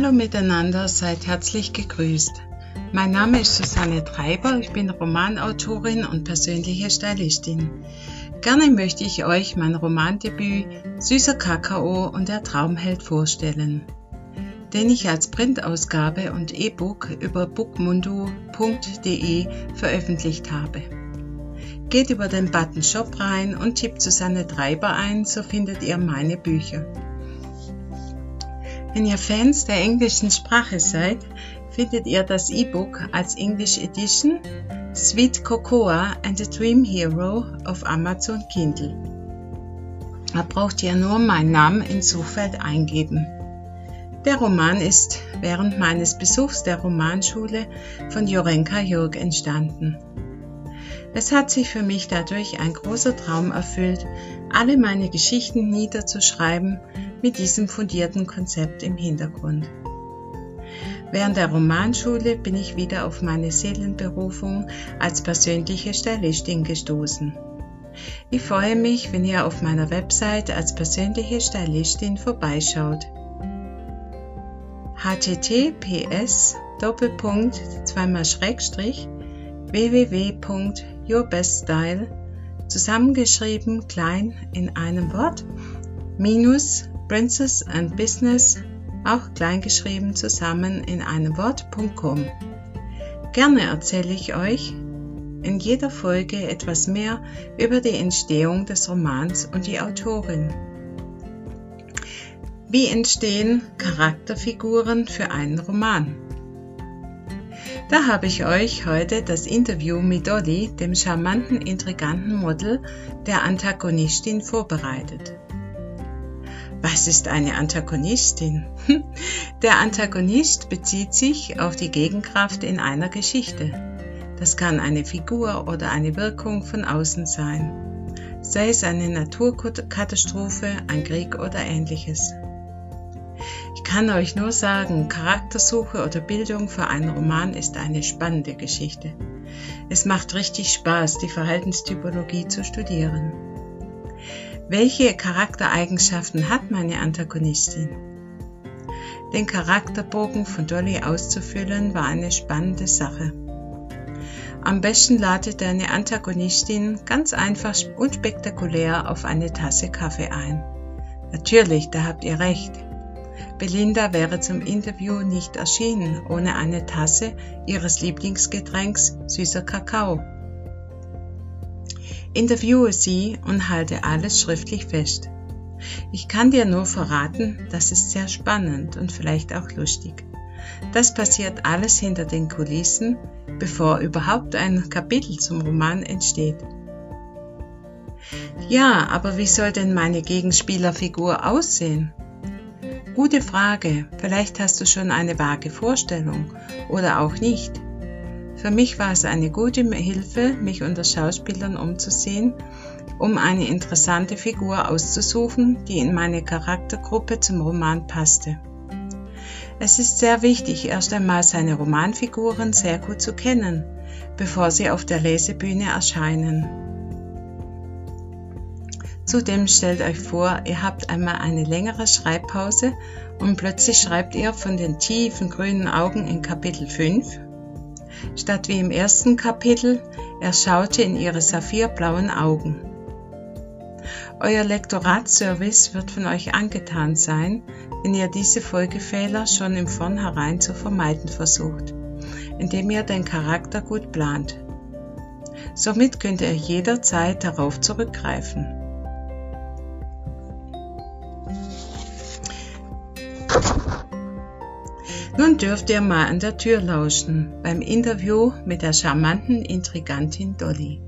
Hallo miteinander, seid herzlich gegrüßt. Mein Name ist Susanne Treiber, ich bin Romanautorin und persönliche Stylistin. Gerne möchte ich euch mein Romandebüt Süßer Kakao und der Traumheld vorstellen, den ich als Printausgabe und E-Book über bookmundo.de veröffentlicht habe. Geht über den Button Shop rein und tippt Susanne Treiber ein, so findet ihr meine Bücher. Wenn ihr Fans der englischen Sprache seid, findet ihr das E-Book als English Edition Sweet Cocoa and the Dream Hero auf Amazon Kindle. Da braucht ihr nur meinen Namen ins Suchfeld eingeben. Der Roman ist während meines Besuchs der Romanschule von Jorenka Jürg entstanden. Es hat sich für mich dadurch ein großer Traum erfüllt, alle meine Geschichten niederzuschreiben mit diesem fundierten Konzept im Hintergrund. Während der Romanschule bin ich wieder auf meine Seelenberufung als persönliche Stylistin gestoßen. Ich freue mich, wenn ihr auf meiner Website als persönliche Stylistin vorbeischaut. https Doppelpunkt zweimal Schrägstrich www.yourbeststyle zusammengeschrieben klein in einem Wort minus Princess and Business, auch kleingeschrieben zusammen in einem Wort.com. Gerne erzähle ich euch in jeder Folge etwas mehr über die Entstehung des Romans und die Autorin. Wie entstehen Charakterfiguren für einen Roman? Da habe ich euch heute das Interview mit Dolly, dem charmanten, intriganten Model der Antagonistin, vorbereitet. Was ist eine Antagonistin? Der Antagonist bezieht sich auf die Gegenkraft in einer Geschichte. Das kann eine Figur oder eine Wirkung von außen sein, sei es eine Naturkatastrophe, ein Krieg oder ähnliches. Ich kann euch nur sagen, Charaktersuche oder Bildung für einen Roman ist eine spannende Geschichte. Es macht richtig Spaß, die Verhaltenstypologie zu studieren. Welche Charaktereigenschaften hat meine Antagonistin? Den Charakterbogen von Dolly auszufüllen war eine spannende Sache. Am besten ladet deine Antagonistin ganz einfach und spektakulär auf eine Tasse Kaffee ein. Natürlich, da habt ihr recht. Belinda wäre zum Interview nicht erschienen ohne eine Tasse ihres Lieblingsgetränks süßer Kakao. Interviewe sie und halte alles schriftlich fest. Ich kann dir nur verraten, das ist sehr spannend und vielleicht auch lustig. Das passiert alles hinter den Kulissen, bevor überhaupt ein Kapitel zum Roman entsteht. Ja, aber wie soll denn meine Gegenspielerfigur aussehen? Gute Frage, vielleicht hast du schon eine vage Vorstellung oder auch nicht. Für mich war es eine gute Hilfe, mich unter Schauspielern umzusehen, um eine interessante Figur auszusuchen, die in meine Charaktergruppe zum Roman passte. Es ist sehr wichtig, erst einmal seine Romanfiguren sehr gut zu kennen, bevor sie auf der Lesebühne erscheinen. Zudem stellt euch vor, ihr habt einmal eine längere Schreibpause und plötzlich schreibt ihr von den tiefen grünen Augen in Kapitel 5 statt wie im ersten Kapitel, er schaute in ihre saphirblauen Augen. Euer Lektoratsservice wird von euch angetan sein, wenn ihr diese Folgefehler schon im Vornherein zu vermeiden versucht, indem ihr den Charakter gut plant. Somit könnt ihr jederzeit darauf zurückgreifen. Nun dürft ihr mal an der Tür lauschen beim Interview mit der charmanten Intrigantin Dolly.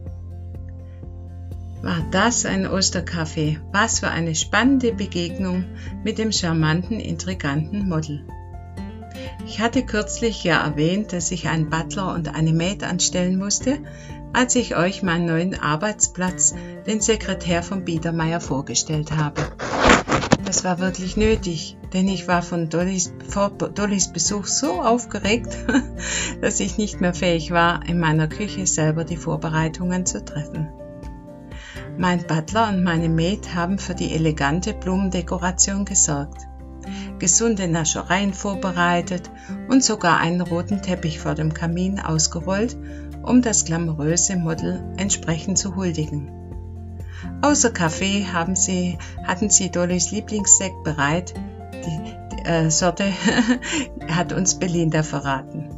War das ein Osterkaffee? Was für eine spannende Begegnung mit dem charmanten, intriganten Model. Ich hatte kürzlich ja erwähnt, dass ich einen Butler und eine Maid anstellen musste, als ich euch meinen neuen Arbeitsplatz, den Sekretär von Biedermeier, vorgestellt habe. Das war wirklich nötig, denn ich war von Dollys, vor Dollys Besuch so aufgeregt, dass ich nicht mehr fähig war, in meiner Küche selber die Vorbereitungen zu treffen. Mein Butler und meine Maid haben für die elegante Blumendekoration gesorgt. gesunde Naschereien vorbereitet und sogar einen roten Teppich vor dem Kamin ausgerollt, um das glamouröse Model entsprechend zu huldigen. Außer Kaffee haben sie, hatten sie Dollys Lieblingssekt bereit. Die, die äh, Sorte hat uns Belinda verraten.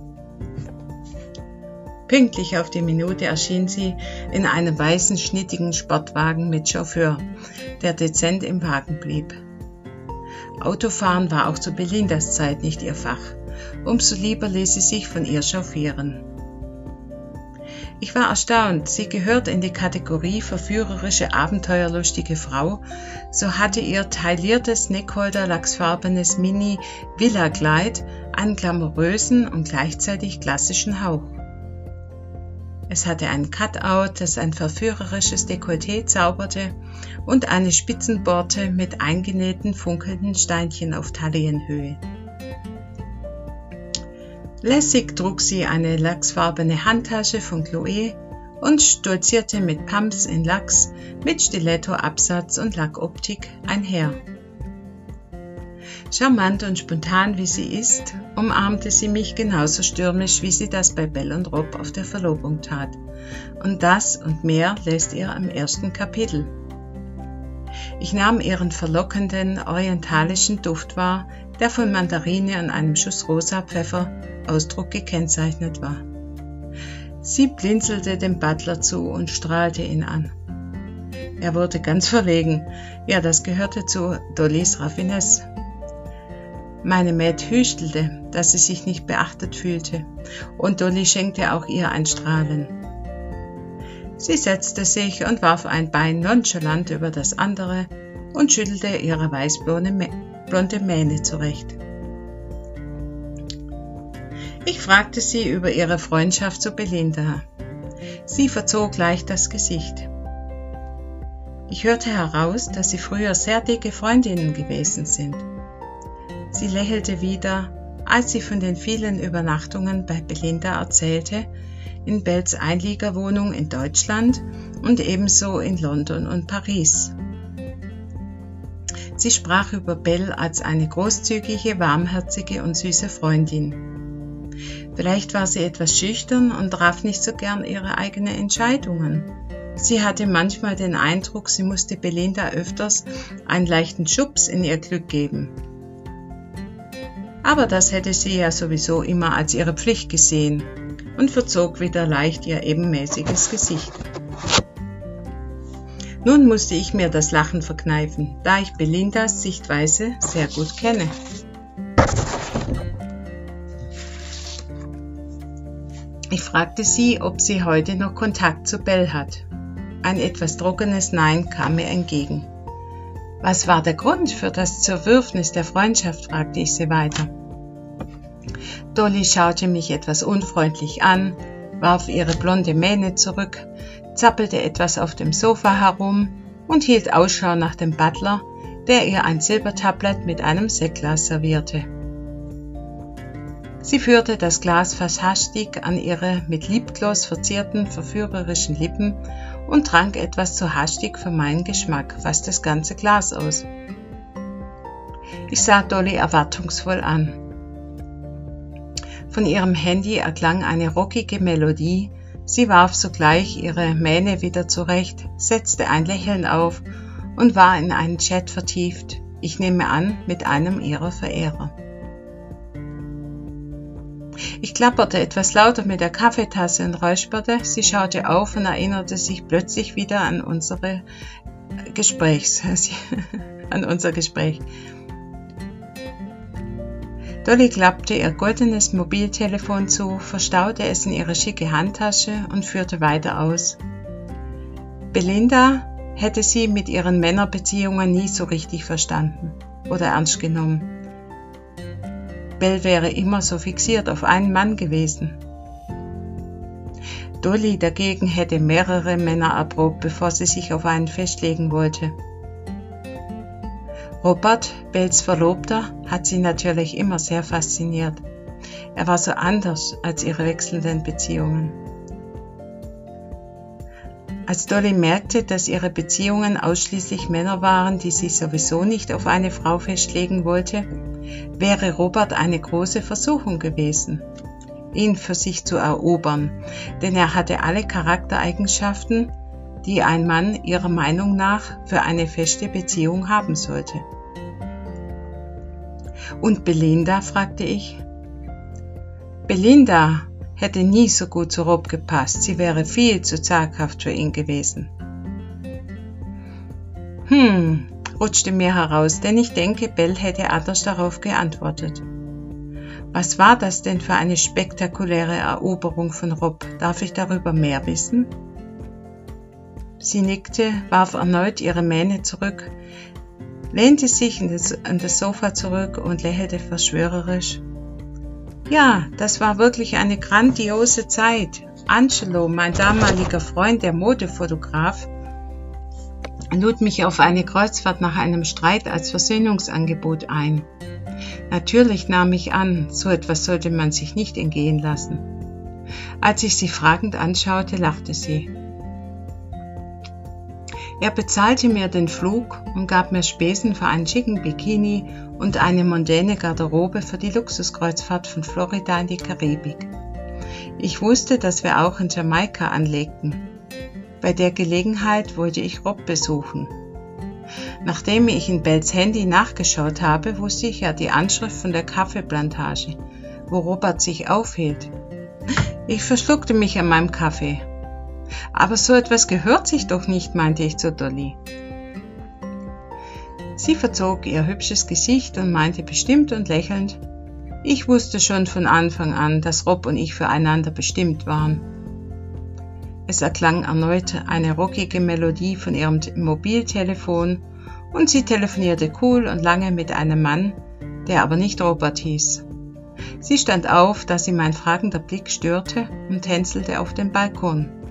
Pünktlich auf die Minute erschien sie in einem weißen, schnittigen Sportwagen mit Chauffeur, der dezent im Wagen blieb. Autofahren war auch zu Belindas Zeit nicht ihr Fach. Umso lieber ließ sie sich von ihr chauffieren. Ich war erstaunt, sie gehört in die Kategorie verführerische, abenteuerlustige Frau, so hatte ihr tailliertes Neckholder lachsfarbenes Mini Villa Kleid einen glamourösen und gleichzeitig klassischen Hauch. Es hatte ein Cutout, das ein verführerisches Dekolleté zauberte und eine Spitzenborte mit eingenähten funkelnden Steinchen auf Taillenhöhe. Lässig trug sie eine lachsfarbene Handtasche von Chloe und stolzierte mit Pumps in Lachs, mit Stilettoabsatz und Lackoptik einher. Charmant und spontan wie sie ist, umarmte sie mich genauso stürmisch, wie sie das bei Bell und Rob auf der Verlobung tat. Und das und mehr lässt ihr im ersten Kapitel. Ich nahm ihren verlockenden orientalischen Duft wahr, der von Mandarine und einem Schuss rosa Pfeffer Ausdruck gekennzeichnet war. Sie blinzelte dem Butler zu und strahlte ihn an. Er wurde ganz verlegen. Ja, das gehörte zu Dollys Raffinesse. Meine Maid hüstelte, dass sie sich nicht beachtet fühlte, und Dolly schenkte auch ihr ein Strahlen. Sie setzte sich und warf ein Bein nonchalant über das andere und schüttelte ihre weißblonde Mähne zurecht. Ich fragte sie über ihre Freundschaft zu Belinda. Sie verzog leicht das Gesicht. Ich hörte heraus, dass sie früher sehr dicke Freundinnen gewesen sind. Sie lächelte wieder, als sie von den vielen Übernachtungen bei Belinda erzählte, in Bells Einliegerwohnung in Deutschland und ebenso in London und Paris. Sie sprach über Bell als eine großzügige, warmherzige und süße Freundin. Vielleicht war sie etwas schüchtern und traf nicht so gern ihre eigenen Entscheidungen. Sie hatte manchmal den Eindruck, sie musste Belinda öfters einen leichten Schubs in ihr Glück geben aber das hätte sie ja sowieso immer als ihre Pflicht gesehen und verzog wieder leicht ihr ebenmäßiges Gesicht. Nun musste ich mir das Lachen verkneifen, da ich Belindas Sichtweise sehr gut kenne. Ich fragte sie, ob sie heute noch Kontakt zu Bell hat. Ein etwas trockenes Nein kam mir entgegen. Was war der Grund für das Zerwürfnis der Freundschaft? fragte ich sie weiter. Dolly schaute mich etwas unfreundlich an, warf ihre blonde Mähne zurück, zappelte etwas auf dem Sofa herum und hielt Ausschau nach dem Butler, der ihr ein Silbertablett mit einem Sektglas servierte. Sie führte das Glas fast hastig an ihre mit Lipgloss verzierten, verführerischen Lippen und trank etwas zu hastig für meinen Geschmack fast das ganze Glas aus. Ich sah Dolly erwartungsvoll an. Von ihrem Handy erklang eine rockige Melodie, sie warf sogleich ihre Mähne wieder zurecht, setzte ein Lächeln auf und war in einen Chat vertieft, ich nehme an, mit einem ihrer Verehrer. Ich klapperte etwas lauter mit der Kaffeetasse und räusperte. Sie schaute auf und erinnerte sich plötzlich wieder an unsere Gesprächs, an unser Gespräch. Dolly klappte ihr goldenes Mobiltelefon zu, verstaute es in ihre schicke Handtasche und führte weiter aus. Belinda hätte sie mit ihren Männerbeziehungen nie so richtig verstanden oder ernst genommen. Bell wäre immer so fixiert auf einen Mann gewesen. Dolly dagegen hätte mehrere Männer erprobt, bevor sie sich auf einen festlegen wollte. Robert, Bells Verlobter, hat sie natürlich immer sehr fasziniert. Er war so anders als ihre wechselnden Beziehungen. Als Dolly merkte, dass ihre Beziehungen ausschließlich Männer waren, die sie sowieso nicht auf eine Frau festlegen wollte, wäre Robert eine große Versuchung gewesen, ihn für sich zu erobern, denn er hatte alle Charaktereigenschaften, die ein Mann ihrer Meinung nach für eine feste Beziehung haben sollte. Und Belinda? fragte ich. Belinda hätte nie so gut zu Rob gepasst, sie wäre viel zu zaghaft für ihn gewesen. Hm, rutschte mir heraus, denn ich denke, Bell hätte anders darauf geantwortet. Was war das denn für eine spektakuläre Eroberung von Rob? Darf ich darüber mehr wissen? Sie nickte, warf erneut ihre Mähne zurück, lehnte sich in das, an das Sofa zurück und lächelte verschwörerisch. Ja, das war wirklich eine grandiose Zeit. Angelo, mein damaliger Freund, der Modefotograf, lud mich auf eine Kreuzfahrt nach einem Streit als Versöhnungsangebot ein. Natürlich nahm ich an, so etwas sollte man sich nicht entgehen lassen. Als ich sie fragend anschaute, lachte sie. Er bezahlte mir den Flug und gab mir Spesen für einen schicken Bikini und eine mondäne Garderobe für die Luxuskreuzfahrt von Florida in die Karibik. Ich wusste, dass wir auch in Jamaika anlegten. Bei der Gelegenheit wollte ich Rob besuchen. Nachdem ich in Bells Handy nachgeschaut habe, wusste ich ja die Anschrift von der Kaffeeplantage, wo Robert sich aufhielt. Ich verschluckte mich an meinem Kaffee aber so etwas gehört sich doch nicht, meinte ich zu Dolly. Sie verzog ihr hübsches Gesicht und meinte bestimmt und lächelnd, ich wusste schon von Anfang an, dass Rob und ich füreinander bestimmt waren. Es erklang erneut eine rockige Melodie von ihrem Mobiltelefon und sie telefonierte cool und lange mit einem Mann, der aber nicht Robert hieß. Sie stand auf, da sie mein fragender Blick störte und tänzelte auf dem Balkon.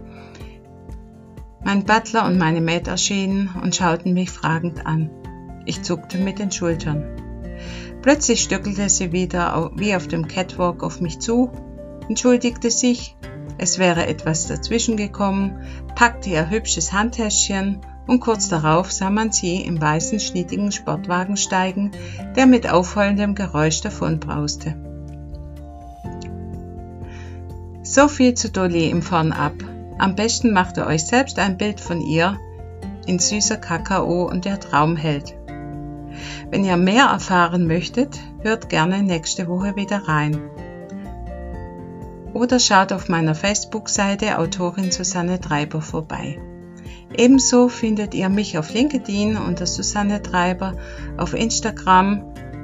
Mein Butler und meine Maid erschienen und schauten mich fragend an. Ich zuckte mit den Schultern. Plötzlich stöckelte sie wieder wie auf dem Catwalk auf mich zu, entschuldigte sich, es wäre etwas dazwischen gekommen, packte ihr hübsches Handtäschchen und kurz darauf sah man sie im weißen schnittigen Sportwagen steigen, der mit aufheulendem Geräusch davonbrauste. So viel zu Dolly im Vornab. Am besten macht ihr euch selbst ein Bild von ihr in süßer Kakao und der Traumheld. Wenn ihr mehr erfahren möchtet, hört gerne nächste Woche wieder rein. Oder schaut auf meiner Facebook-Seite Autorin Susanne Treiber vorbei. Ebenso findet ihr mich auf LinkedIn unter Susanne Treiber, auf Instagram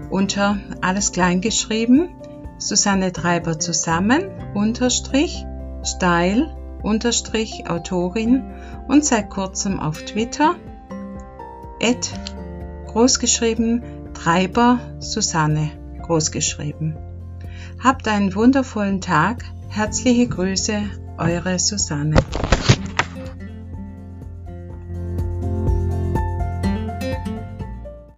unter alles klein geschrieben, Susanne Treiber zusammen, unterstrich, unterstrich Autorin und seit kurzem auf Twitter at großgeschrieben Treiber Susanne großgeschrieben. Habt einen wundervollen Tag. Herzliche Grüße, eure Susanne.